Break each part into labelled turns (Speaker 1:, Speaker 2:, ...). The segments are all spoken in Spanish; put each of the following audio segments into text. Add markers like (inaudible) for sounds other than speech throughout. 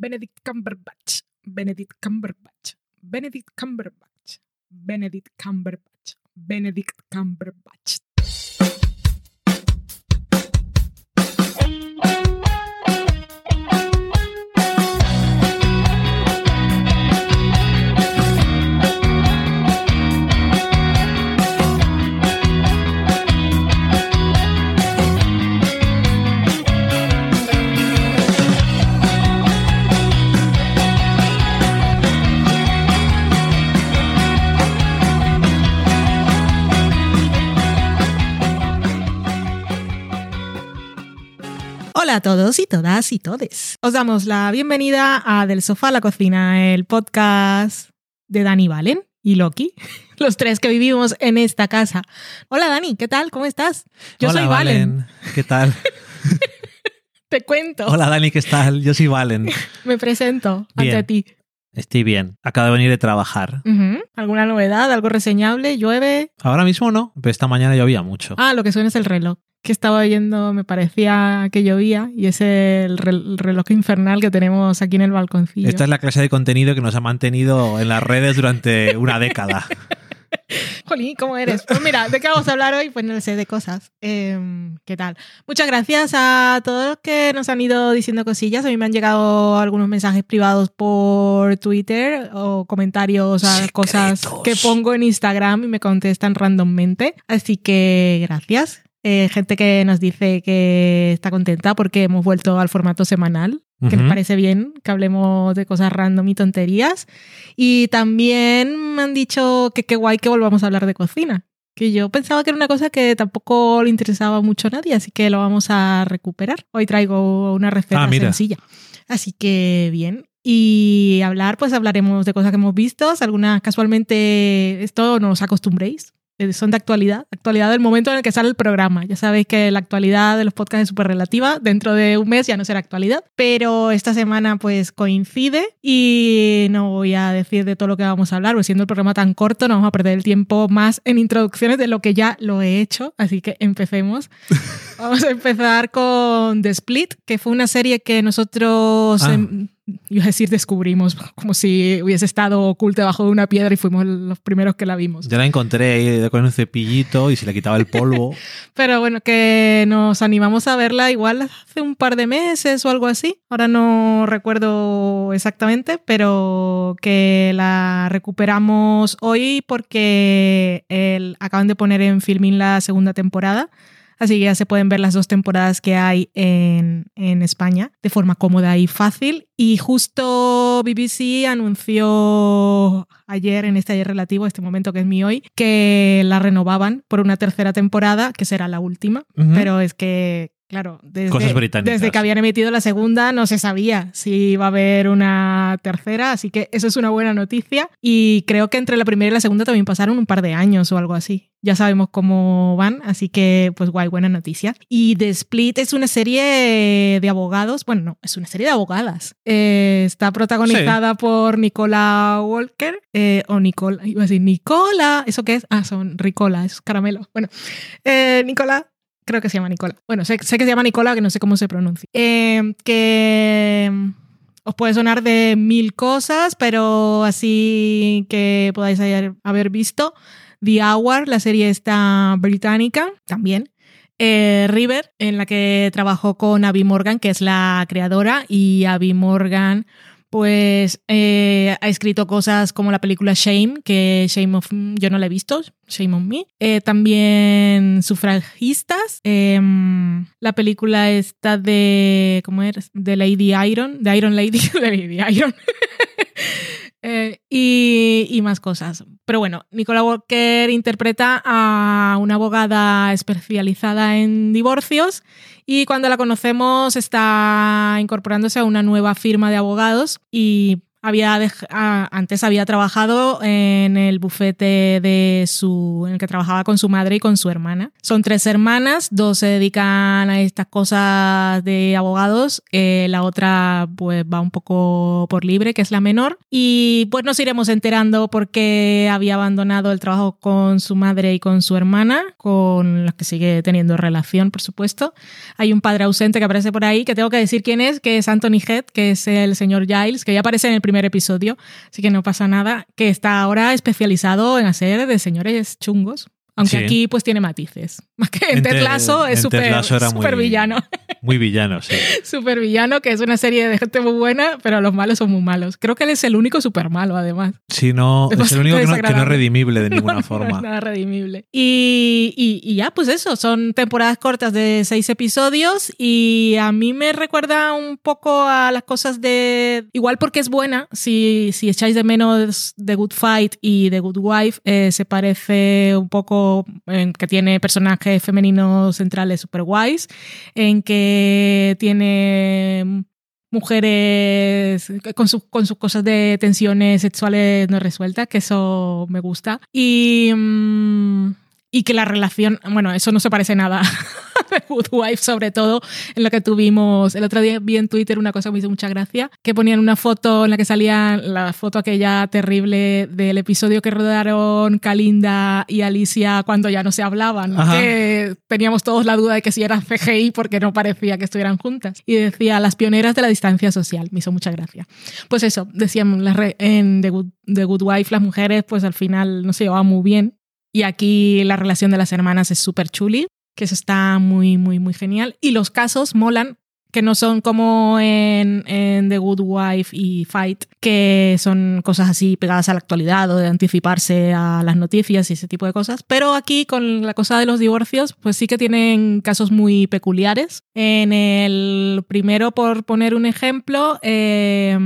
Speaker 1: Benedict Cumberbatch, Benedict Cumberbatch, Benedict Cumberbatch, Benedict Cumberbatch, Benedict Cumberbatch. Hola a todos y todas y todes. Os damos la bienvenida a Del Sofá a la Cocina, el podcast de Dani Valen y Loki, (laughs) los tres que vivimos en esta casa. Hola Dani, ¿qué tal? ¿Cómo estás?
Speaker 2: Yo soy Valen. ¿Qué tal? (laughs)
Speaker 1: Te cuento.
Speaker 2: Hola Dani, ¿qué tal? Yo soy Valen. (laughs)
Speaker 1: Me presento ante ti.
Speaker 2: Estoy bien. Acabo de venir de trabajar.
Speaker 1: ¿Alguna novedad? ¿Algo reseñable? ¿Llueve?
Speaker 2: Ahora mismo no, pero esta mañana llovía mucho.
Speaker 1: Ah, lo que suena es el reloj que estaba viendo me parecía que llovía y es el reloj infernal que tenemos aquí en el balconcillo.
Speaker 2: Esta es la clase de contenido que nos ha mantenido en las redes durante una década. (laughs)
Speaker 1: Jolín, ¿cómo eres? Pues mira, ¿de qué vamos a hablar hoy? Pues no sé, de cosas. Em, ¿Qué tal? Muchas gracias a todos los que nos han ido diciendo cosillas. A mí me han llegado algunos mensajes privados por Twitter o comentarios a cosas que pongo en Instagram y me contestan randommente. Así que gracias. Eh, gente que nos dice que está contenta porque hemos vuelto al formato semanal, que me parece bien que hablemos de cosas random y tonterías. Y también me han dicho que qué guay que volvamos a hablar de cocina, que yo pensaba que era una cosa que tampoco le interesaba mucho a nadie, así que lo vamos a recuperar. Hoy traigo una receta ah, sencilla. Así que bien. Y hablar, pues hablaremos de cosas que hemos visto, algunas casualmente, esto no os acostumbréis, son de actualidad, actualidad del momento en el que sale el programa. Ya sabéis que la actualidad de los podcasts es súper relativa, dentro de un mes ya no será actualidad, pero esta semana pues coincide y no voy a decir de todo lo que vamos a hablar, porque siendo el programa tan corto no vamos a perder el tiempo más en introducciones de lo que ya lo he hecho, así que empecemos. (laughs) vamos a empezar con The Split, que fue una serie que nosotros... Ah iba a decir descubrimos, como si hubiese estado oculta debajo de una piedra y fuimos los primeros que la vimos.
Speaker 2: Ya la encontré con un cepillito y se le quitaba el polvo. (laughs)
Speaker 1: Pero bueno, que nos animamos a verla igual hace un par de meses o algo así. Ahora no recuerdo exactamente, pero que la recuperamos hoy porque el, acaban de poner en filming la segunda temporada. Así que ya se pueden ver las dos temporadas que hay en, España de forma cómoda y fácil. Y justo BBC anunció ayer, en este ayer relativo, este momento que es mi hoy, que la renovaban por una tercera temporada, que será la última. Pero es que Claro, desde, desde, que habían emitido la segunda no se sabía si iba a haber una tercera, así que eso es una buena noticia. Y creo que entre la primera y la segunda también pasaron un par de años o algo así. Ya sabemos cómo van, así que pues guay, buena noticia. Y The Split es una serie de abogados, bueno, no, es una serie de abogadas. Eh, está protagonizada por Nicola Walker, eh, o Nicola, iba a decir Nicola, ¿eso qué es? Ah, son Ricola, es caramelo. Bueno, eh, Nicola creo que se llama Nicola. Bueno, sé, que se llama Nicola, que no sé cómo se pronuncia. Eh, que mm, os puede sonar de mil cosas, pero así que podáis haber visto. The Hour, la serie esta británica, también. Eh, River, en la que trabajó con Abby Morgan, que es la creadora, y Abby Morgan pues eh, ha escrito cosas como la película Shame, que Shame of yo no la he visto, Shame on Me. Eh, también Sufragistas, em, la película esta de, ¿cómo era? De Lady Iron, de Iron Lady, (laughs) de Lady Iron. (laughs) Eh, y, y, más cosas. Pero bueno, Nicola Walker interpreta a una abogada especializada en divorcios y cuando la conocemos está incorporándose a una nueva firma de abogados y había ah, antes había trabajado en el bufete de su en el que trabajaba con su madre y con su hermana. Son tres hermanas, dos se dedican a estas cosas de abogados, eh, la otra pues va un poco por libre, que es la menor, y pues nos iremos enterando porque había abandonado el trabajo con su madre y con su hermana, con las que sigue teniendo relación, por supuesto. Hay un padre ausente que aparece por ahí, que tengo que decir quién es, que es Anthony Head, que es el señor Giles, que ya aparece en el primer episodio, así que no pasa nada, que está ahora especializado en hacer de señores chungos. Aunque
Speaker 2: Sí.
Speaker 1: aquí pues tiene matices. (laughs) Más que en Ted Lasso es súper
Speaker 2: muy-
Speaker 1: villano. (laughs)
Speaker 2: Muy villano, sí.
Speaker 1: Súper villano, que es una serie de gente muy buena, pero los malos son muy malos. Creo que él es el único súper malo, además.
Speaker 2: Sí, no,
Speaker 1: Es
Speaker 2: es el único que no, que no es redimible de (laughs) ninguna
Speaker 1: No,
Speaker 2: forma.
Speaker 1: No es nada redimible. Y, y- y ya, pues eso, son temporadas cortas de seis episodios y a mí me recuerda un poco a las cosas de... Igual porque es buena, si, si echáis de menos The Good Fight y The Good Wife, eh, se parece un poco en que tiene personajes femeninos centrales super guays, en que tiene mujeres con, sus con sus cosas de tensiones sexuales no resueltas, que eso me gusta. Y, mm, y que la relación, bueno, eso no se parece nada (laughs) de Good Wife, sobre todo en lo que tuvimos. El otro día vi en Twitter una cosa que me hizo mucha gracia, que ponían una foto en la que salía la foto aquella terrible del episodio que rodaron Kalinda y Alicia cuando ya no se hablaban,
Speaker 2: Ajá.
Speaker 1: que teníamos todos la duda de que si eran CGI porque no parecía que estuvieran juntas. Y decía, las pioneras de la distancia social. Me hizo mucha gracia. Pues eso, decían en The Good, The Good Wife, las mujeres pues al final no se llevaban muy bien. Y aquí la relación de las hermanas es súper chuli, que está muy, muy, muy genial. Y los casos molan, que no son como en, The Good Wife y Fight, que son cosas así pegadas a la actualidad o de anticiparse a las noticias y ese tipo de cosas. Pero aquí con la cosa de los divorcios, pues sí que tienen casos muy peculiares. En el primero, por poner un ejemplo, eh,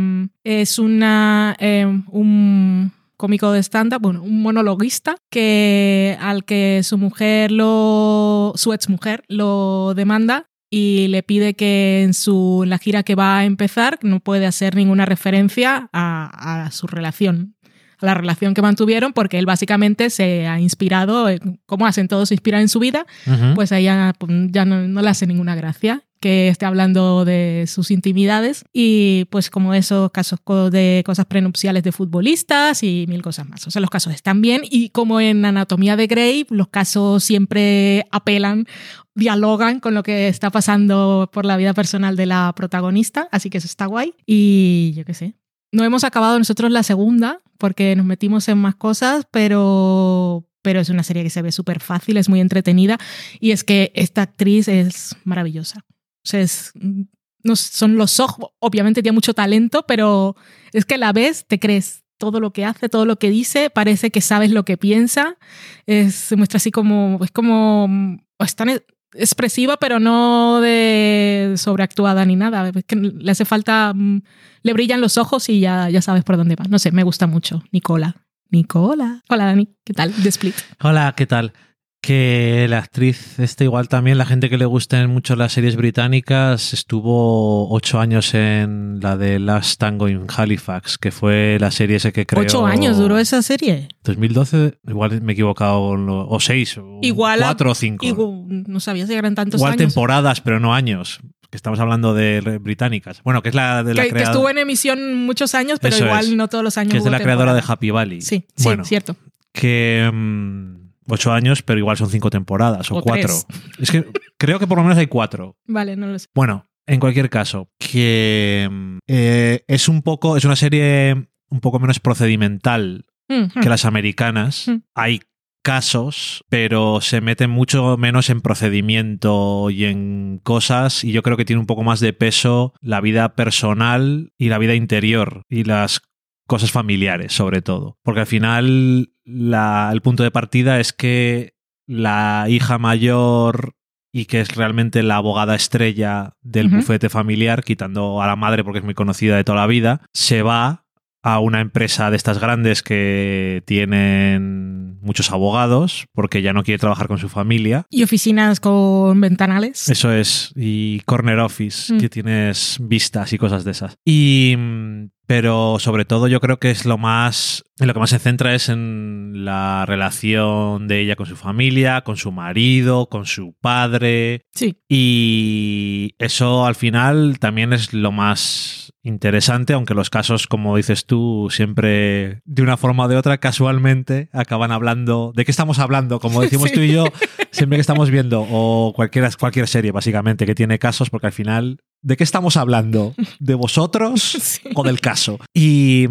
Speaker 1: es una, eh, un cómico de stand-up, bueno, un monologuista que al que su mujer lo, su exmujer lo demanda y le pide que en su en la gira que va a empezar no puede hacer ninguna referencia a, a su relación a la relación que mantuvieron porque él básicamente se ha inspirado como hacen todos se inspiran en su vida pues a ella pues, ya no, no le hace ninguna gracia que esté hablando de sus intimidades y pues como esos casos de cosas prenupciales de futbolistas y mil cosas más. O sea, los casos están bien y como en Anatomía de Grey, los casos siempre apelan, dialogan con lo que está pasando por la vida personal de la protagonista, así que eso está guay y yo qué sé. No hemos acabado nosotros la segunda porque nos metimos en más cosas, pero pero es una serie que se ve súper fácil, es muy entretenida y es que esta actriz es maravillosa. O sea, es, no, son los ojos, obviamente tiene mucho talento, pero es que la ves, te crees todo lo que hace, todo lo que dice, parece que sabes lo que piensa, es, se muestra así como, es como, es tan expresiva, pero no de sobreactuada ni nada, es que le hace falta, le brillan los ojos y ya, ya sabes por dónde va. No sé, me gusta mucho, Nicola. Nicola. Hola Dani, ¿qué tal? The Split.
Speaker 2: Hola, ¿qué tal? Que la actriz, este igual también, la gente que le gusten mucho las series británicas, estuvo ocho años en la de Last Tango in Halifax, que fue la serie ese que creó...
Speaker 1: Ocho años duró esa serie.
Speaker 2: 2012, igual me he equivocado, o seis, o
Speaker 1: Igual a-
Speaker 2: cuatro o cinco.
Speaker 1: No sabía si eran tantos
Speaker 2: Igual
Speaker 1: años.
Speaker 2: temporadas, pero no años. Que estamos hablando de británicas. Bueno, que es la de la
Speaker 1: que, que estuvo en emisión muchos años, pero
Speaker 2: Eso
Speaker 1: igual
Speaker 2: es.
Speaker 1: no todos los años.
Speaker 2: que es de la creadora de. Happy Valley.
Speaker 1: Sí, sí,
Speaker 2: bueno,
Speaker 1: cierto.
Speaker 2: que mm, ocho años, pero igual son cinco temporadas o,
Speaker 1: O
Speaker 2: cuatro.
Speaker 1: tres.
Speaker 2: Es que creo que por lo menos hay cuatro.
Speaker 1: Vale, no lo sé.
Speaker 2: Bueno, en cualquier caso, que eh, es un poco, es una serie un poco menos procedimental
Speaker 1: Mm,
Speaker 2: que
Speaker 1: mm.
Speaker 2: las americanas.
Speaker 1: Mm.
Speaker 2: Hay casos, pero se mete mucho menos en procedimiento y en cosas y yo creo que tiene un poco más de peso la vida personal y la vida interior y las cosas familiares sobre todo. Porque al final la- el punto de partida es que la hija mayor y que es realmente la abogada estrella del bufete familiar, quitando a la madre porque es muy conocida de toda la vida, se va a una empresa de estas grandes que tienen muchos abogados porque ya no quiere trabajar con su familia.
Speaker 1: Y oficinas con ventanales.
Speaker 2: Eso es, y corner office,
Speaker 1: Mm.
Speaker 2: que tienes vistas y cosas de esas. Y mm, pero sobre todo yo creo que es lo más en lo que más se centra es en la relación de ella con su familia, con su marido, con su padre.
Speaker 1: Sí.
Speaker 2: Y eso al final también es lo más interesante, aunque los casos, como dices tú, siempre de una forma o de otra, casualmente acaban hablando. ¿De qué estamos hablando? Como (laughs) decimos
Speaker 1: Sí.
Speaker 2: tú y yo, siempre que estamos viendo, o cualquier, cualquier serie, básicamente, que tiene casos, porque al final, ¿de qué estamos hablando? (laughs) ¿De vosotros
Speaker 1: Sí.
Speaker 2: o del caso? Y,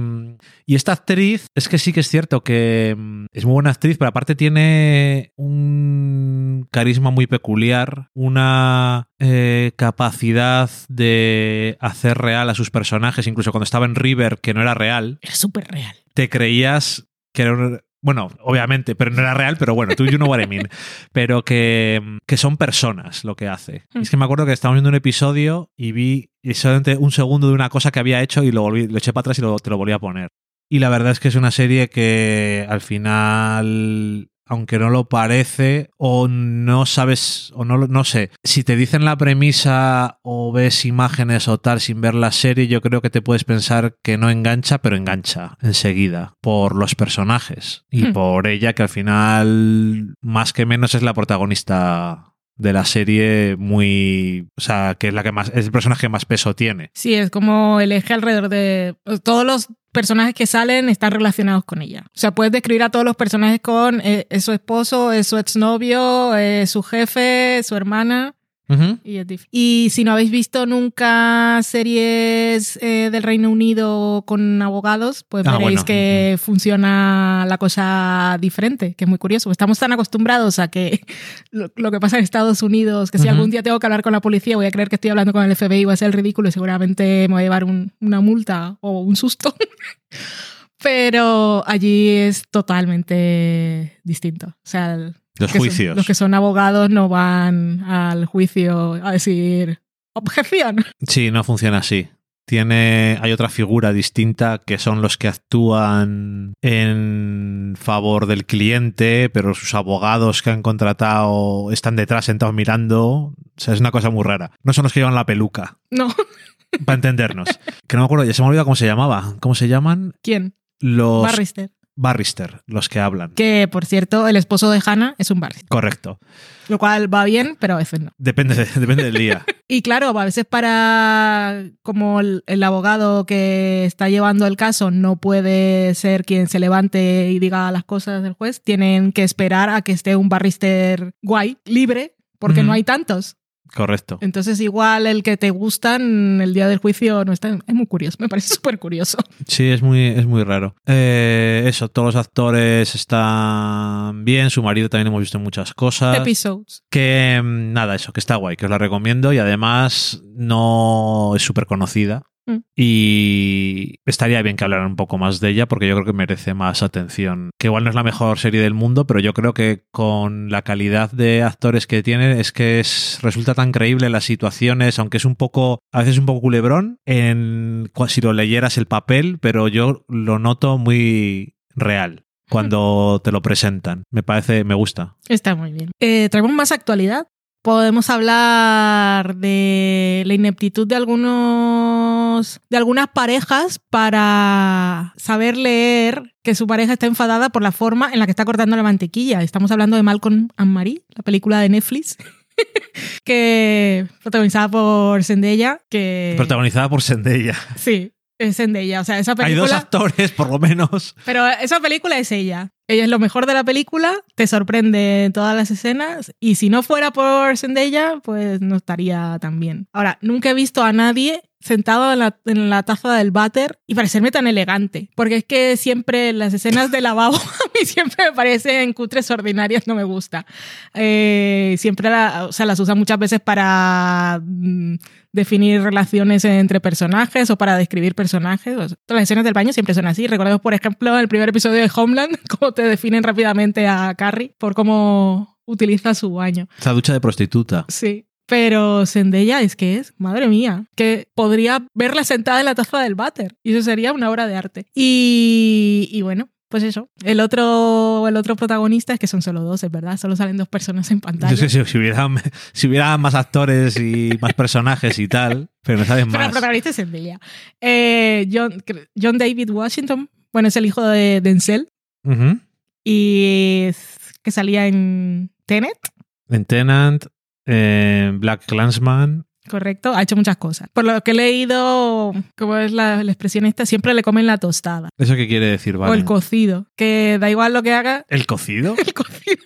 Speaker 2: y esta actriz, es que sí que es cierto que mm, es muy buena actriz, pero aparte tiene un carisma muy peculiar, una eh, capacidad de hacer real a sus personajes, incluso cuando estaba en River, que no era real,
Speaker 1: Era súper real.
Speaker 2: te creías que era un- bueno, obviamente, pero no era real, pero bueno, tú you know what I mean. Pero que, que son personas lo que hace.
Speaker 1: Mm.
Speaker 2: Es que me acuerdo que estábamos viendo un episodio y vi solamente un segundo de una cosa que había hecho y lo, volví, lo eché para atrás y lo, te lo volví a poner. Y la verdad es que es una serie que al final, aunque no lo parece, o no sabes, o no, no sé, si te dicen la premisa o ves imágenes o tal sin ver la serie, yo creo que te puedes pensar que no engancha, pero engancha enseguida por los personajes y
Speaker 1: Hmm.
Speaker 2: por ella, que al final, más que menos, es la protagonista de la serie muy o sea que es la que más es el personaje que más peso tiene
Speaker 1: Sí, es como el eje alrededor de todos los personajes que salen están relacionados con ella. O sea, puedes describir a todos los personajes con eh, es su esposo, es su exnovio, es su jefe, su hermana.
Speaker 2: Ujú.
Speaker 1: Y, es y si no habéis visto nunca series eh, del Reino Unido con abogados, pues
Speaker 2: Ah,
Speaker 1: veréis
Speaker 2: bueno.
Speaker 1: que funciona la cosa diferente, que es muy curioso. Estamos tan acostumbrados a que lo, lo que pasa en Estados Unidos, que si
Speaker 2: Ujú.
Speaker 1: algún día tengo que hablar con la policía, voy a creer que estoy hablando con el FBI va a ser ridículo y seguramente me voy a llevar un- una multa o un susto. (laughs) Pero allí es totalmente distinto. O sea, el-
Speaker 2: los
Speaker 1: que son-
Speaker 2: juicios
Speaker 1: los que son abogados no van al juicio a decir objeción.
Speaker 2: Sí, no funciona así. Tiene, hay otra figura distinta que son los que actúan en favor del cliente, pero sus abogados que han contratado están detrás sentados mirando. O sea, es una cosa muy rara. No son los que llevan la peluca,
Speaker 1: No,
Speaker 2: para entendernos. que no me acuerdo, ya se me ha olvidado cómo se llamaba. ¿Cómo se llaman?
Speaker 1: ¿quién?
Speaker 2: Los
Speaker 1: Barrister.
Speaker 2: Barrister, los que hablan.
Speaker 1: Que, por cierto, el esposo de Hannah es un Barrister.
Speaker 2: Correcto.
Speaker 1: Lo cual va bien, pero a veces no.
Speaker 2: Depende, de- depende del día. (laughs)
Speaker 1: Y claro, a veces para como el, el abogado que está llevando el caso no puede ser quien se levante y diga las cosas del juez, tienen que esperar a que esté un barrister guay, libre, porque no hay tantos.
Speaker 2: Correcto.
Speaker 1: Entonces igual el que te gustan el día del juicio no está... Es muy curioso, (laughs) me parece súper curioso.
Speaker 2: Sí, es muy, es muy raro. Eh, eso, todos los actores están bien, su marido también hemos visto muchas cosas.
Speaker 1: Episodes.
Speaker 2: Que mm, nada, eso, que está guay, que os la recomiendo y además no es súper conocida.
Speaker 1: Mm.
Speaker 2: Y estaría bien que hablaran un poco más de ella porque yo creo que merece más atención. Que igual no es la mejor serie del mundo, pero yo creo que con la calidad de actores que tiene es que es, resulta tan creíble las situaciones, aunque es un poco, a veces un poco culebrón, en, si lo leyeras el papel, pero yo lo noto muy real cuando (laughs) te lo presentan. Me parece, me gusta.
Speaker 1: Está muy bien. Eh, traemos más actualidad. Podemos hablar de la ineptitud de algunos de algunas parejas para saber leer que su pareja está enfadada por la forma en la que está cortando la mantequilla. Estamos hablando de Malcolm and Marie, la película de Netflix, (laughs) que protagonizada por Zendaya, que
Speaker 2: Protagonizada por Zendaya.
Speaker 1: sí, es Zendaya, o sea, esa
Speaker 2: Hay dos
Speaker 1: película
Speaker 2: actores, por lo menos.
Speaker 1: pero esa película es ella. Ella es lo mejor de la película, te sorprende en todas las escenas y si no fuera por Zendaya, pues no estaría tan bien. Ahora, nunca he visto a nadie sentado en la, en la taza del váter y parecerme tan elegante, porque es que siempre las escenas de lavabo (laughs) a mí siempre me parecen cutres ordinarias, no me gusta. Eh, siempre la- o sea, las usan muchas veces para mm, definir relaciones entre personajes o para describir personajes. O sea, todas las escenas del baño siempre son así. Recordemos, por ejemplo, el primer episodio de Homeland, (laughs) cómo te definen rápidamente a Carrie por cómo utiliza su baño.
Speaker 2: Esa ducha de prostituta.
Speaker 1: Sí. Pero Zendaya es que es, madre mía, que podría verla sentada en la taza del váter y eso sería una obra de arte. Y, y bueno, pues eso. El otro, el otro protagonista es que son solo dos, es verdad. Solo salen dos personas en pantalla.
Speaker 2: Sí, sí, si, hubiera, si hubiera más actores y más personajes y tal, pero no saben
Speaker 1: Pero el
Speaker 2: más.
Speaker 1: protagonista es Zendaya. Eh, John, John David Washington, bueno, es el hijo de Denzel y es- que salía en Tenet,
Speaker 2: En Tenant, en Black Clansman.
Speaker 1: correcto. Ha hecho muchas cosas. Por lo que he leído, como es la, la expresión esta, siempre le comen la tostada
Speaker 2: ¿Eso qué quiere decir?
Speaker 1: o
Speaker 2: Vale.
Speaker 1: el cocido, que da igual lo que haga,
Speaker 2: ¿El cocido? (laughs)
Speaker 1: el cocido.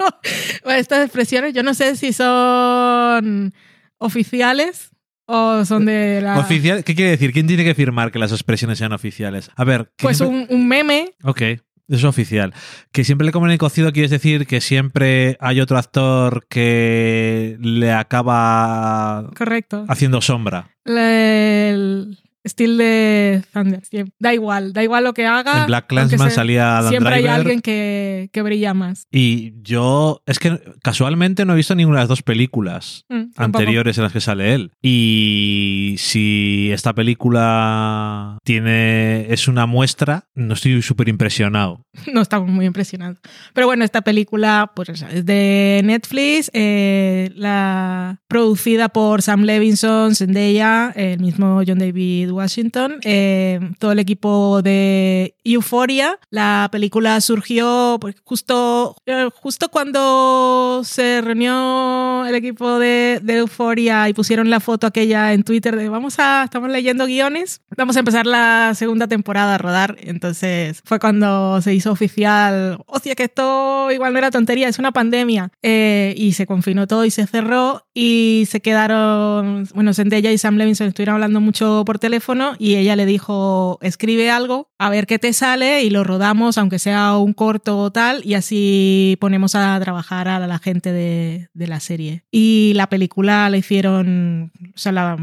Speaker 1: Bueno, estas expresiones, yo no sé si son oficiales o son de la...
Speaker 2: Oficial, ¿Qué quiere decir? ¿Quién tiene que firmar que las expresiones sean oficiales? A ver,
Speaker 1: Pues un, un meme,
Speaker 2: Ok, es oficial. Que siempre le comen el cocido quiere decir que siempre hay otro actor que le acaba
Speaker 1: correcto.
Speaker 2: haciendo sombra.
Speaker 1: El estilo de Thunder. Da igual, da igual lo que haga.
Speaker 2: en Black Clansman salía Adam
Speaker 1: Siempre hay alguien que, que brilla más.
Speaker 2: Y yo, es que casualmente no he visto ninguna de las dos películas
Speaker 1: Mm,
Speaker 2: anteriores en las que sale él. Y si esta película tiene es una muestra, no estoy súper impresionado. (laughs)
Speaker 1: No estamos muy impresionados. Pero bueno, esta película pues, es de Netflix, eh, la, producida por Sam Levinson, Zendaya, el mismo John David Washington, eh, todo el equipo de Euphoria. La película surgió pues, justo, eh, justo cuando se reunió el equipo de, de Euphoria y pusieron la foto aquella en Twitter de vamos a, estamos leyendo guiones, vamos a empezar la segunda temporada a rodar. Entonces fue cuando se hizo oficial, hostia, que esto igual no era tontería, es una pandemia. Eh, y se confinó todo y se cerró y se quedaron, bueno, Zendaya y Sam Levinson estuvieron hablando mucho por teléfono y ella le dijo, escribe algo, a ver qué te sale y lo rodamos, aunque sea un corto o tal, y así ponemos a trabajar a la gente de, de la serie. Y la película la hicieron, o sea, la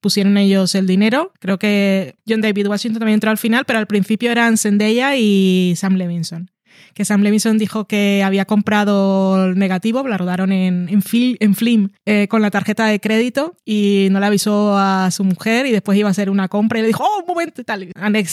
Speaker 1: pusieron ellos el dinero. Creo que John David Washington también entró al final, pero al principio eran Zendaya y Sam Levinson. Que Sam Levinson dijo que había comprado el negativo, la rodaron en, en, fil- film eh, con la tarjeta de crédito y no le avisó a su mujer y después iba a hacer una compra y le dijo, oh, un momento y tal,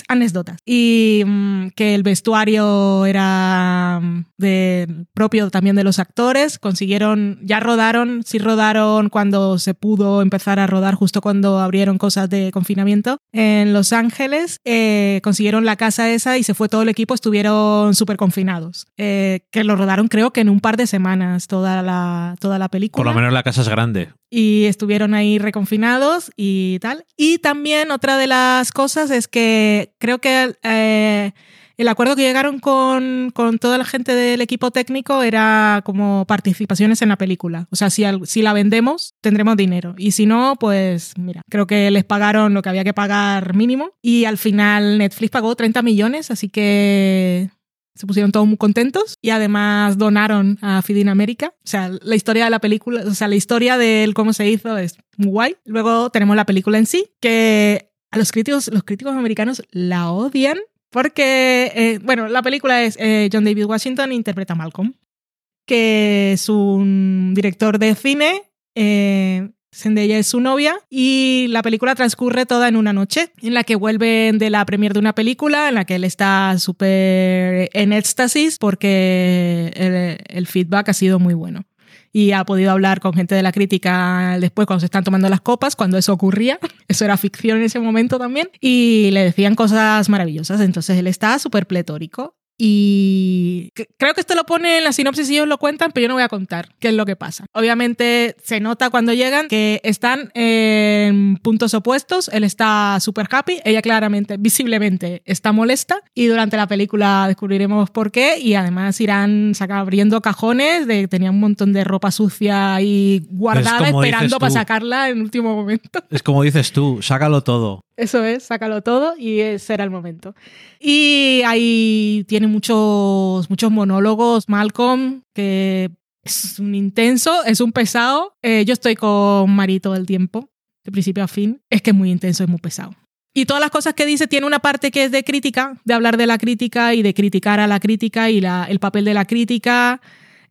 Speaker 1: anécdotas. Y mm, que el vestuario era mm, de, propio también de los actores, consiguieron, ya rodaron, sí rodaron cuando se pudo empezar a rodar, justo cuando abrieron cosas de confinamiento en Los Ángeles, eh, consiguieron la casa esa y se fue todo el equipo, estuvieron súper confinados, eh, que lo rodaron creo que en un par de semanas toda la, toda la película
Speaker 2: Por lo menos la casa es grande.
Speaker 1: y estuvieron ahí reconfinados y tal. Y también otra de las cosas es que creo que eh, el acuerdo que llegaron con, con toda la gente del equipo técnico era como participaciones en la película. O sea, si, al- si la vendemos, tendremos dinero. Y si no, pues mira, creo que les pagaron lo que había que pagar mínimo. Y al final Netflix pagó 30 millones, así que se pusieron todos muy contentos y además donaron a Feed in America. O sea, la historia de la película, o sea, la historia de cómo se hizo es muy guay. Luego tenemos la película en sí, que a los críticos, los críticos americanos la odian porque, eh, bueno, la película es eh, John David Washington interpreta a Malcolm, que es un director de cine. Eh, Zendaya es su novia y la película transcurre toda en una noche en la que vuelven de la premier de una película en la que él está súper en éxtasis porque el, el feedback ha sido muy bueno y ha podido hablar con gente de la crítica después cuando se están tomando las copas, cuando eso ocurría. (laughs) Eso era ficción en ese momento también. Y le decían cosas maravillosas. Entonces él está súper pletórico. Y creo que esto lo pone en la sinopsis y ellos lo cuentan, pero yo no voy a contar qué es lo que pasa. Obviamente se nota cuando llegan que están en puntos opuestos. Él está súper happy, ella claramente, visiblemente, está molesta. Y durante la película descubriremos por qué. Y además irán saca- abriendo cajones de tenía un montón de ropa sucia ahí guardada esperando para sacarla en último momento.
Speaker 2: Es como dices tú, sácalo todo.
Speaker 1: Eso es, sácalo todo y ese era el momento. Y ahí tiene muchos, muchos monólogos, Malcolm, que es un intenso, es un pesado. Eh, yo estoy con Mari todo el tiempo, de principio a fin. Es que es muy intenso, es muy pesado. Y todas las cosas que dice tiene una parte que es de crítica, de hablar de la crítica y de criticar a la crítica y la- el papel de la crítica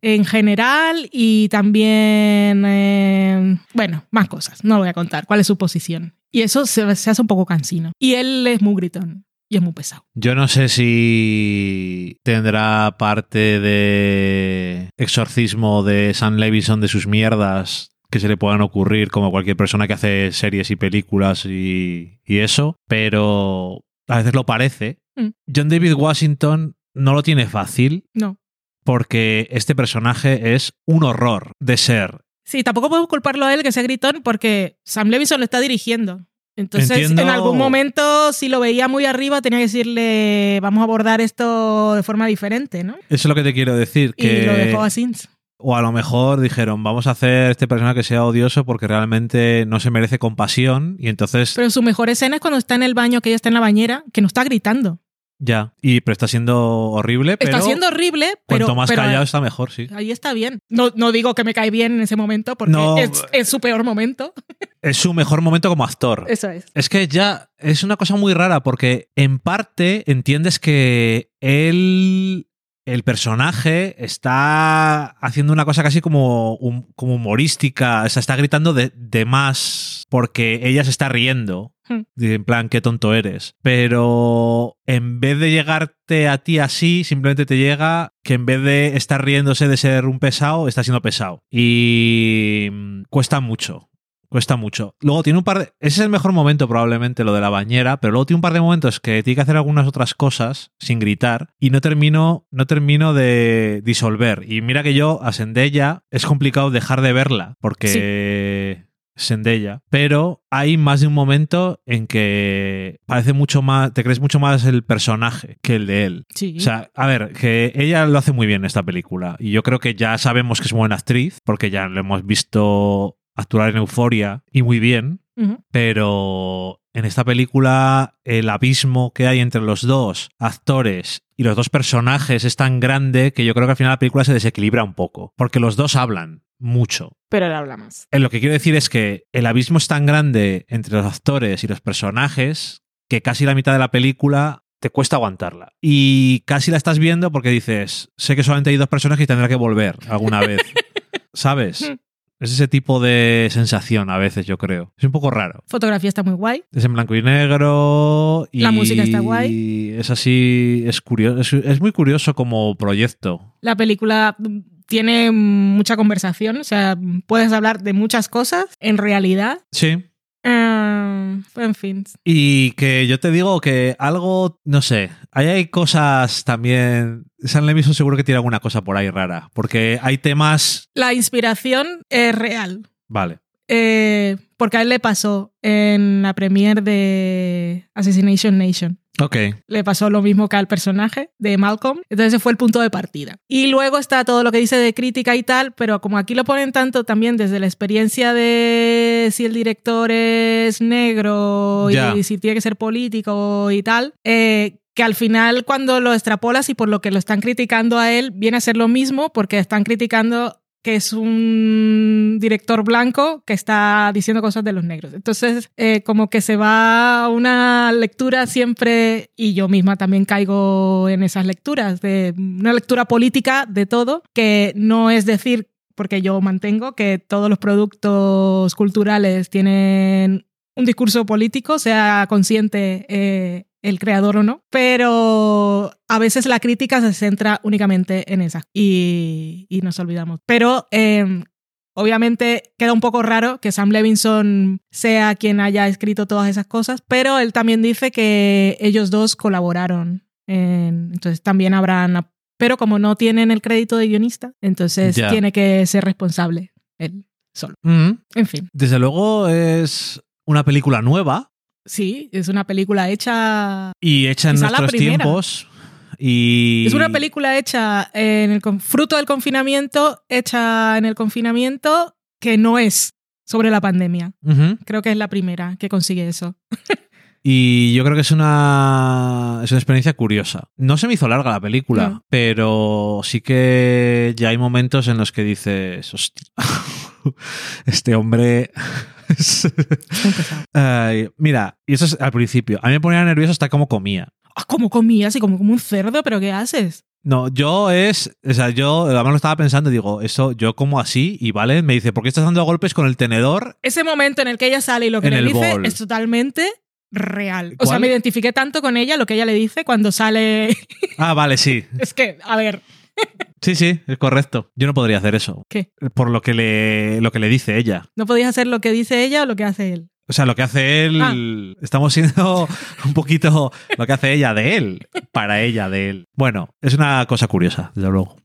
Speaker 1: en general y también, eh, bueno, más cosas. No lo voy a contar cuál es su posición. Y eso se, se hace un poco cansino. Y él es muy gritón. y es muy pesado.
Speaker 2: Yo no sé si tendrá parte de exorcismo de Sam Levinson de sus mierdas que se le puedan ocurrir como cualquier persona que hace series y películas y, y eso, pero a veces lo parece.
Speaker 1: Mm.
Speaker 2: John David Washington no lo tiene fácil
Speaker 1: No.
Speaker 2: Porque este personaje es un horror de ser.
Speaker 1: Sí, tampoco podemos culparlo a él que sea gritón porque Sam Levinson lo está dirigiendo. Entonces,
Speaker 2: Entiendo-
Speaker 1: en algún momento, si lo veía muy arriba, tenía que decirle, vamos a abordar esto de forma diferente, ¿no?
Speaker 2: Eso es lo que te quiero decir. Que...
Speaker 1: Y lo dejó así.
Speaker 2: O a lo mejor dijeron, vamos a hacer este personaje que sea odioso porque realmente no se merece compasión y entonces
Speaker 1: Pero su mejor escena es cuando está en el baño, que ella está en la bañera, que no está gritando.
Speaker 2: Ya. Y pero está siendo horrible, pero
Speaker 1: está siendo horrible, pero,
Speaker 2: cuanto más
Speaker 1: pero
Speaker 2: callado está mejor, sí.
Speaker 1: ahí está bien. No, no digo que me cae bien en ese momento, porque
Speaker 2: No.
Speaker 1: es, es su peor momento. (laughs)
Speaker 2: Es su mejor momento como actor.
Speaker 1: Eso es.
Speaker 2: Es que ya es una cosa muy rara porque en parte entiendes que él, el personaje, está haciendo una cosa casi como, como humorística, o sea, está gritando de, de más porque ella se está riendo.
Speaker 1: Hmm.
Speaker 2: En plan, qué tonto eres. Pero en vez de llegarte a ti así, simplemente te llega que en vez de estar riéndose de ser un pesado, está siendo pesado. Y mm, cuesta mucho. Cuesta mucho. Luego tiene un par de. Ese es el mejor momento, probablemente, lo de la bañera, pero luego tiene un par de momentos que tiene que hacer algunas otras cosas sin gritar y no termino, no termino de disolver. Y mira que yo, a Sendella, es complicado dejar de verla porque. Sendella, pero hay más de un momento en que parece mucho más, te crees mucho más el personaje que el de él.
Speaker 1: Sí.
Speaker 2: O sea, a ver, que ella lo hace muy bien en esta película. Y yo creo que ya sabemos que es buena actriz, porque ya lo hemos visto actuar en Euforia y muy bien. Pero en esta película el abismo que hay entre los dos actores y los dos personajes es tan grande que yo creo que al final la película se desequilibra un poco. Porque los dos hablan mucho.
Speaker 1: Pero él habla más.
Speaker 2: Eh, Lo que quiero decir es que el abismo es tan grande entre los actores y los personajes que casi la mitad de la película te cuesta aguantarla. Y casi la estás viendo porque dices, sé que solamente hay dos personajes y tendrá que volver alguna vez. (laughs) ¿Sabes? Es ese tipo de sensación a veces, yo creo. Es un poco raro.
Speaker 1: Fotografía está muy guay.
Speaker 2: Es en blanco y negro. Y
Speaker 1: La música está guay.
Speaker 2: Es así, es curioso. Es, es muy curioso como proyecto.
Speaker 1: La película tiene mucha conversación, o sea, puedes hablar de muchas cosas en realidad.
Speaker 2: Sí.
Speaker 1: Ah, en fin.
Speaker 2: Y que yo te digo que algo, no sé, ahí hay cosas también. San Levinson seguro que tiene alguna cosa por ahí rara, porque hay temas.
Speaker 1: La inspiración es real.
Speaker 2: Vale.
Speaker 1: Eh, porque a él le pasó en la premiere de Assassination Nation.
Speaker 2: Ok.
Speaker 1: Le pasó lo mismo que al personaje de Malcolm. Entonces ese fue el punto de partida. Y luego está todo lo que dice de crítica y tal, pero como aquí lo ponen tanto también desde la experiencia de si el director es negro y si tiene que ser político y tal, eh, que al final cuando lo extrapolas y por lo que lo están criticando a él, viene a ser lo mismo porque están criticando que es un director blanco que está diciendo cosas de los negros. Entonces, eh, como que se va a una lectura siempre, y yo misma también caigo en esas lecturas, de una lectura política de todo, que no es decir, porque yo mantengo que todos los productos culturales tienen un discurso político, sea consciente eh, el creador o no, pero a veces la crítica se centra únicamente en esa y, y nos olvidamos. Pero eh, obviamente queda un poco raro que Sam Levinson sea quien haya escrito todas esas cosas, pero él también dice que ellos dos colaboraron. en- entonces también habrán... Pero como no tienen el crédito de guionista, entonces tiene que ser responsable él solo.
Speaker 2: Mm.
Speaker 1: En fin.
Speaker 2: Desde luego es una película nueva
Speaker 1: Sí, es una película hecha.
Speaker 2: y hecha en nuestros tiempos. Y.
Speaker 1: Es una película hecha en el fruto del confinamiento, hecha en el confinamiento, que no es sobre la pandemia. Creo que es la primera que consigue eso.
Speaker 2: Y yo creo que es una, es una experiencia curiosa. No se me hizo larga la película,
Speaker 1: No.
Speaker 2: pero sí que ya hay momentos en los que dices, hostia, (laughs) (laughs) este hombre... (laughs) mira, y eso es al principio. A mí me ponía nervioso hasta cómo comía.
Speaker 1: Ah, como comías y como, como un cerdo, pero ¿qué haces?
Speaker 2: No, yo es, o sea, yo además lo estaba pensando y digo, eso yo como así y vale, me dice, ¿por qué estás dando golpes con el tenedor?
Speaker 1: Ese momento en el que ella sale y lo que le dice
Speaker 2: bol.
Speaker 1: es totalmente real. O sea, me identifiqué tanto con ella, lo que ella le dice cuando sale.
Speaker 2: Ah, vale, sí. (laughs)
Speaker 1: es que, a ver,
Speaker 2: Sí, sí, es correcto. Yo no podría hacer eso.
Speaker 1: ¿qué?
Speaker 2: Por lo que le, lo que le dice ella.
Speaker 1: ¿No podías hacer lo que dice ella o lo que hace él?
Speaker 2: O sea, lo que hace él,
Speaker 1: Ah.
Speaker 2: estamos siendo (laughs) un poquito lo que hace ella de él, para ella de él. Bueno, es una cosa curiosa, desde luego.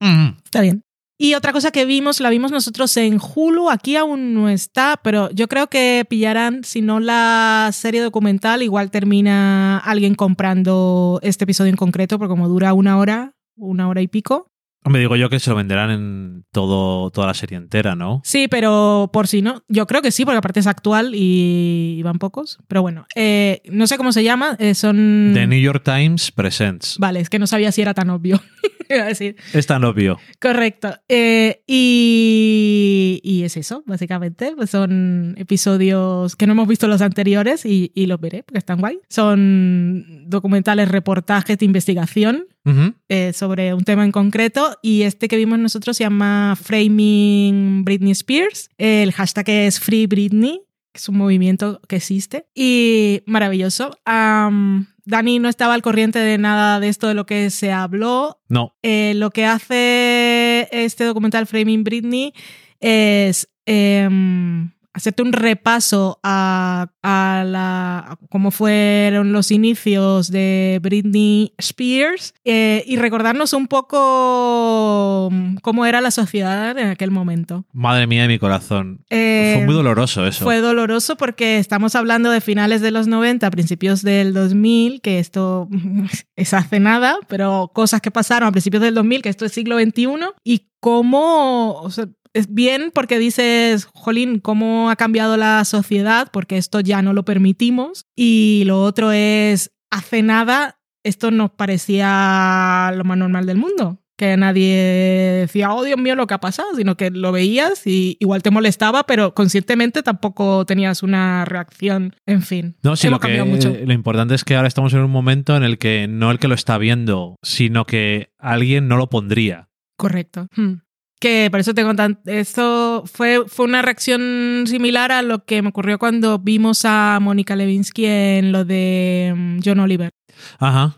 Speaker 2: Mm.
Speaker 1: Está bien. Y otra cosa que vimos, la vimos nosotros en Hulu, aquí aún no está, pero yo creo que pillarán, si no la serie documental, igual termina alguien comprando este episodio en concreto, porque como dura una hora, una hora y pico.
Speaker 2: Me digo yo que se lo venderán en todo, toda la serie entera, ¿no?
Speaker 1: Sí, pero por si no, yo creo que sí, porque aparte es actual y van pocos. Pero bueno, eh, no sé cómo se llama, eh, son...
Speaker 2: The New York Times Presents.
Speaker 1: Vale, es que no sabía si era tan obvio. (laughs) Iba a decir.
Speaker 2: Es tan obvio.
Speaker 1: Correcto. Eh, y, y es eso, básicamente. Pues son episodios que no hemos visto los anteriores y, y los veré porque están guay. Son documentales, reportajes de investigación Eh, sobre un tema en concreto y este que vimos nosotros se llama Framing Britney Spears. El hashtag es Free Britney, que es un movimiento que existe y maravilloso. Dani no estaba al corriente de nada de esto de lo que se habló.
Speaker 2: No.
Speaker 1: Eh, lo que hace este documental Framing Britney es em, hacerte un repaso a, a la, a cómo fueron los inicios de Britney Spears eh, y recordarnos un poco mm, cómo era la sociedad en aquel momento.
Speaker 2: Madre mía de mi corazón.
Speaker 1: Eh,
Speaker 2: Fue muy doloroso eso.
Speaker 1: fue doloroso porque estamos hablando de finales de los 90, principios del 2000, que esto (laughs) es hace nada, pero cosas que pasaron a principios del 2000, que esto es siglo XXI, y cómo, o sea, es bien porque dices, jolín, cómo ha cambiado la sociedad, porque esto ya no lo permitimos, y lo otro es, hace nada, esto nos parecía lo más normal del mundo que nadie decía, oh Dios mío, lo que ha pasado, sino que lo veías y igual te molestaba, pero conscientemente tampoco tenías una reacción. En fin,
Speaker 2: No, sí, lo, que,
Speaker 1: mucho.
Speaker 2: lo importante es que ahora estamos en un momento en el que no el que lo está viendo, sino que alguien no lo pondría.
Speaker 1: Correcto. Hmm. Que por eso tengo tan... Esto fue, fue una reacción similar a lo que me ocurrió cuando vimos a Mónica Levinsky en lo de mm, John Oliver.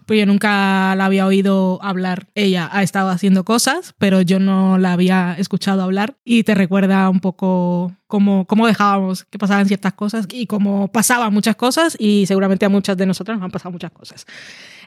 Speaker 1: Pues yo nunca la había oído hablar. Ella ha estado haciendo cosas, pero yo no la había escuchado hablar y te recuerda un poco cómo, cómo dejábamos que pasaban ciertas cosas y cómo pasaban muchas cosas y seguramente a muchas de nosotras nos han pasado muchas cosas.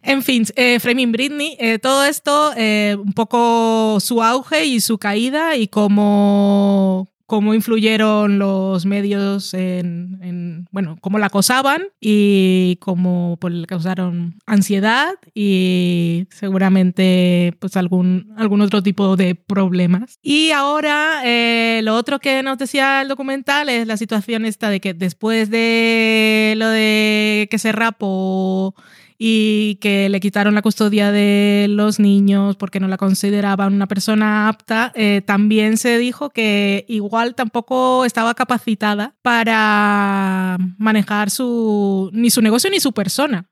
Speaker 1: En fin, eh, Framing Britney, eh, todo esto, eh, un poco su auge y su caída y cómo, cómo influyeron los medios en, en, bueno, cómo la acosaban y cómo pues, le causaron ansiedad y seguramente pues algún, algún otro tipo de problemas. Y ahora eh, lo otro que nos decía el documental es la situación esta de que después de lo de que se rapó y que le quitaron la custodia de los niños porque no la consideraban una persona apta, eh, también se dijo que igual tampoco estaba capacitada para manejar su ni su negocio ni su persona.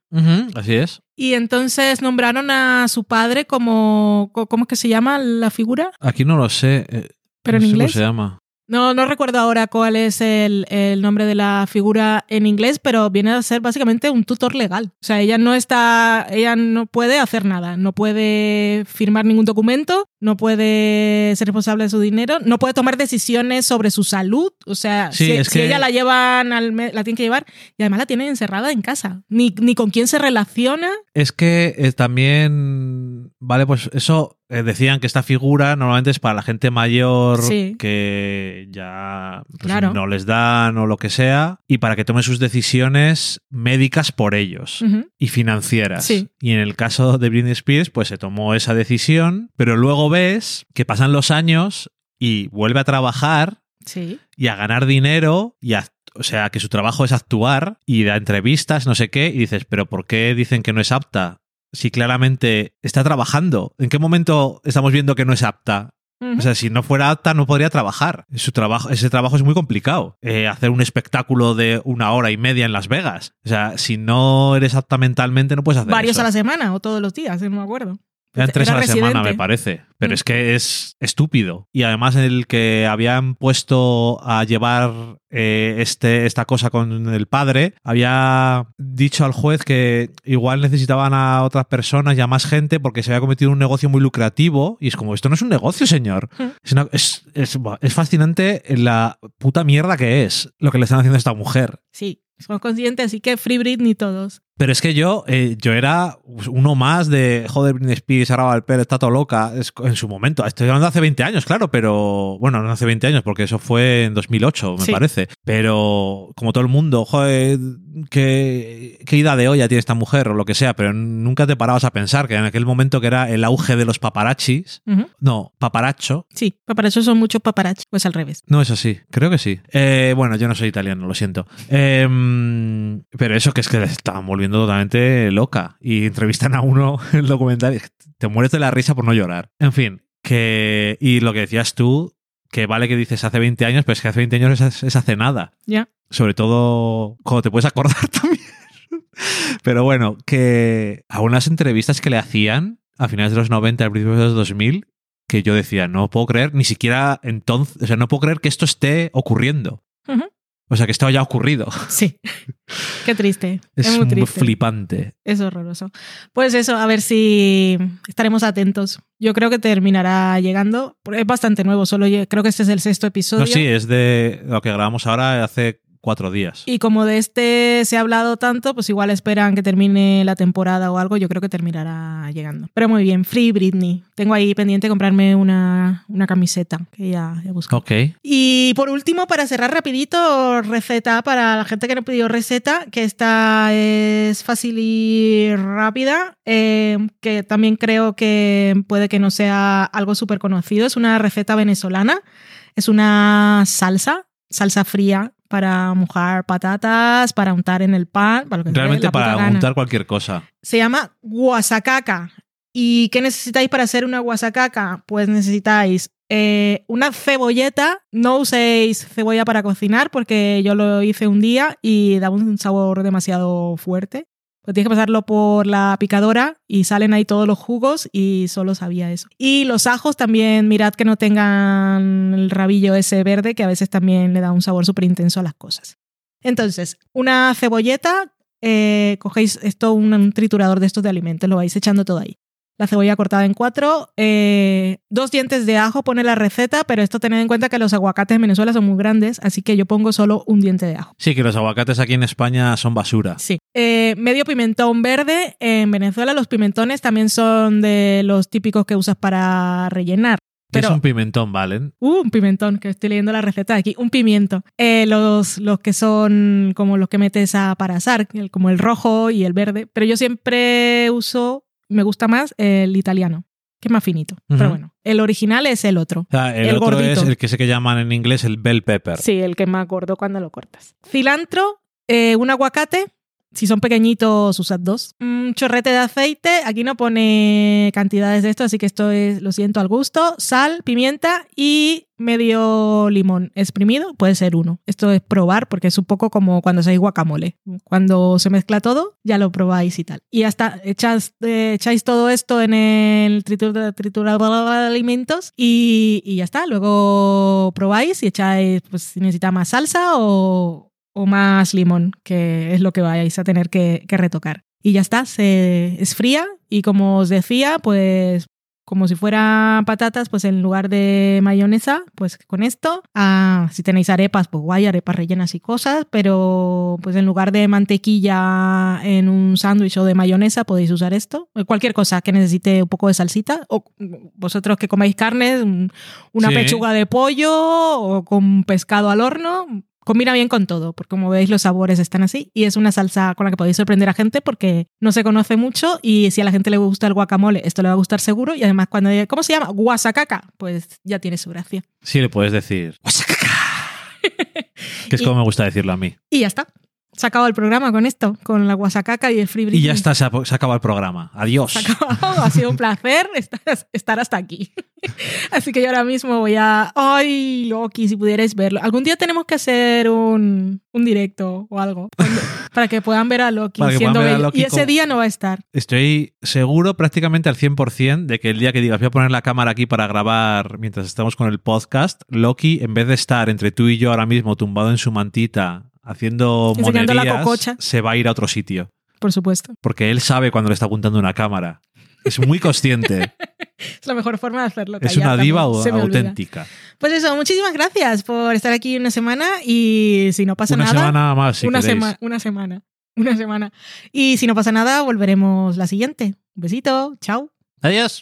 Speaker 2: Así es.
Speaker 1: Y entonces nombraron a su padre como, co- ¿cómo es que se llama la figura?
Speaker 2: Aquí no lo sé. eh,
Speaker 1: Pero
Speaker 2: no
Speaker 1: en
Speaker 2: sé cómo
Speaker 1: inglés.
Speaker 2: se llama.
Speaker 1: No, no recuerdo ahora cuál es el, el nombre de la figura en inglés, pero viene a ser básicamente un tutor legal. O sea, ella no está, ella no puede hacer nada, no puede firmar ningún documento, no puede ser responsable de su dinero, no puede tomar decisiones sobre su salud. O sea,
Speaker 2: Sí,
Speaker 1: si,
Speaker 2: es
Speaker 1: si
Speaker 2: que-
Speaker 1: ella la llevan al la tienen que llevar y además la tienen encerrada en casa. Ni, ni con quién se relaciona.
Speaker 2: Es que eh, también, vale, pues eso eh, decían que esta figura normalmente es para la gente mayor
Speaker 1: Sí.
Speaker 2: que ya pues,
Speaker 1: Claro.
Speaker 2: no les dan o lo que sea y para que tome sus decisiones médicas por ellos y financieras.
Speaker 1: Sí.
Speaker 2: Y en el caso de Britney Spears, pues se tomó esa decisión, pero luego ves que pasan los años y vuelve a trabajar
Speaker 1: Sí.
Speaker 2: y a ganar dinero y a- o sea, que su trabajo es actuar y da entrevistas, no sé qué, y dices, pero ¿por qué dicen que no es apta? Si claramente está trabajando. ¿En qué momento estamos viendo que no es apta? O sea, si no fuera apta no podría trabajar. Su trabajo, ese trabajo es muy complicado. Eh, hacer un espectáculo de una hora y media en Las Vegas. O sea, si no eres apta mentalmente no puedes hacer
Speaker 1: Varios
Speaker 2: eso.
Speaker 1: a la semana o todos los días, no me acuerdo.
Speaker 2: Eran tres a la semana, me parece. Pero
Speaker 1: Mm.
Speaker 2: es que es estúpido. Y además el que habían puesto a llevar eh, este, esta cosa con el padre, había dicho al juez que igual necesitaban a otras personas y a más gente porque se había cometido un negocio muy lucrativo. Y es como, esto no es un negocio, señor.
Speaker 1: Mm.
Speaker 2: Es, una- es- es fascinante la puta mierda que es lo que le están haciendo a esta mujer.
Speaker 1: Sí, somos conscientes, así que Free Britney todos.
Speaker 2: Pero es que yo, eh, yo era uno más de, joder, Britney Spears, araba el pelo, está todo loca, es- en su momento. Estoy hablando de hace 20 años, claro, pero, bueno, no hace 20 años, porque eso fue en 2008, me
Speaker 1: Sí.
Speaker 2: parece. Pero, como todo el mundo, joder, ¿qué, qué ida de olla tiene esta mujer o lo que sea, pero nunca te parabas a pensar que en aquel momento que era el auge de los paparachis, no, paparacho,
Speaker 1: Sí, para eso son muchos paparazzi, pues al revés.
Speaker 2: no es así, creo que sí. Eh, bueno, yo no soy italiano, lo siento. Em, pero eso que es que la estaban volviendo totalmente loca. Y entrevistan a uno (laughs) en el documental y te mueres de la risa por no llorar. En fin, que. Y lo que decías tú, que vale que dices hace 20 años, pero es que hace 20 años es, es hace nada.
Speaker 1: Ya.
Speaker 2: Sobre todo cuando te puedes acordar (laughs) también. Pero bueno, que a unas entrevistas que le hacían a finales de los 90, al principio de los 2000, que yo decía, no puedo creer, ni siquiera entonces, o sea, no puedo creer que esto esté ocurriendo. O sea, que esto haya ocurrido.
Speaker 1: Sí. (laughs) Qué triste. Es,
Speaker 2: Es
Speaker 1: muy triste.
Speaker 2: flipante.
Speaker 1: Es horroroso. Pues eso, a ver si estaremos atentos. Yo creo que terminará llegando. Es bastante nuevo, solo creo que este es el sexto episodio.
Speaker 2: No, sí, es de lo que grabamos ahora hace cuatro días.
Speaker 1: Y como de este se ha hablado tanto, pues igual esperan que termine la temporada o algo. Yo creo que terminará llegando. Pero muy bien, Free Britney. Tengo ahí pendiente comprarme una, una camiseta que ya, ya busco.
Speaker 2: Ok.
Speaker 1: Y por último, para cerrar rapidito, receta para la gente que no pidió receta, que esta es fácil y rápida, eh, que también creo que puede que no sea algo súper conocido. Es una receta venezolana, es una salsa, salsa fría para mojar patatas, para untar en el pan, para lo que
Speaker 2: Realmente para
Speaker 1: gana.
Speaker 2: untar cualquier cosa.
Speaker 1: Se llama guasacaca. ¿Y qué necesitáis para hacer una guasacaca? Pues necesitáis eh, una cebolleta. No uséis cebolla para cocinar porque yo lo hice un día y da un sabor demasiado fuerte. Pues tienes que pasarlo por la picadora y salen ahí todos los jugos y solo sabía eso. Y los ajos también, mirad que no tengan el rabillo ese verde que a veces también le da un sabor súper intenso a las cosas. Entonces, una cebolleta, eh, cogéis esto, un, un triturador de estos de alimentos, lo vais echando todo ahí. La cebolla cortada en cuatro, eh, dos dientes de ajo pone la receta, pero esto tened en cuenta que los aguacates en Venezuela son muy grandes, así que yo pongo solo un diente de ajo.
Speaker 2: Sí, que los aguacates aquí en España son basura.
Speaker 1: Sí. Eh, medio pimentón verde. En Venezuela los pimentones también son de los típicos que usas para rellenar. Pero,
Speaker 2: es un pimentón, ¿valen?
Speaker 1: Uh, un pimentón, que estoy leyendo la receta de aquí. Un pimiento. Eh, los, los que son como los que metes a, para asar, como el rojo y el verde. Pero yo siempre uso, me gusta más el italiano, que es más finito. Pero bueno, el original es el otro.
Speaker 2: O sea, el,
Speaker 1: El
Speaker 2: otro
Speaker 1: gordito.
Speaker 2: es el que sé que llaman en inglés el bell pepper.
Speaker 1: Sí, el que es más gordo cuando lo cortas. Cilantro, eh, un aguacate. Si son pequeñitos, usad dos. Un chorrete de aceite. Aquí no pone cantidades de esto, así que esto es, lo siento, al gusto. Sal, pimienta y medio limón exprimido. Puede ser uno. Esto es probar porque es un poco como cuando hacéis guacamole. Cuando se mezcla todo, ya lo probáis y tal. Y hasta echas, eh, echáis todo esto en el tritur- triturador de alimentos y, y ya está. Luego probáis y echáis, pues si necesita más salsa o, o más limón, que es lo que vais a tener que, que retocar. Y ya está, se esfría y como os decía, pues como si fueran patatas, pues en lugar de mayonesa, pues con esto. Ah, si tenéis arepas, pues guay, arepas rellenas y cosas, pero pues en lugar de mantequilla en un sándwich o de mayonesa, podéis usar esto. Eh, Cualquier cosa que necesite un poco de salsita. O vosotros que comáis carne, un- una
Speaker 2: Sí.
Speaker 1: pechuga de pollo o con pescado al horno. Combina bien con todo, porque como veis los sabores están así y es una salsa con la que podéis sorprender a gente porque no se conoce mucho y si a la gente le gusta el guacamole, esto le va a gustar seguro y además cuando diga, ¿cómo se llama? Guasacaca, pues ya tiene su gracia.
Speaker 2: Sí, le puedes decir. "Guasacaca", que es (laughs)
Speaker 1: Y-
Speaker 2: como me gusta decirlo a mí.
Speaker 1: Y ya está.
Speaker 3: Se acaba el programa con esto, con la guasacaca y el free
Speaker 4: Y ya está, se, ha, se acaba el programa. Adiós.
Speaker 3: Se ha acabado. Ha sido un placer estar, estar hasta aquí. (laughs) Así que yo ahora mismo voy a. ¡Ay, Loki! Si pudierais verlo. Algún día tenemos que hacer un, un directo o algo (laughs) para que puedan ver a Loki
Speaker 4: Para
Speaker 3: siendo bello.
Speaker 4: Loki
Speaker 3: Y ese
Speaker 4: como-
Speaker 3: día no va a estar.
Speaker 4: Estoy seguro prácticamente al 100% de que el día que digas voy a poner la cámara aquí para grabar mientras estamos con el podcast, Loki, en vez de estar entre tú y yo ahora mismo tumbado en su mantita haciendo monerías, se va a ir a otro sitio.
Speaker 3: Por supuesto.
Speaker 4: Porque él sabe cuando le está apuntando una cámara. Es muy consciente. (laughs)
Speaker 3: Es la mejor forma de hacerlo.
Speaker 4: es una diva auténtica.
Speaker 3: Pues eso, muchísimas gracias por estar aquí una semana y si no pasa
Speaker 4: una
Speaker 3: nada.
Speaker 4: semana más, si
Speaker 3: una, sema- una semana. Una semana. Y si no pasa nada, volveremos la siguiente. Un besito. Chao.
Speaker 4: Adiós.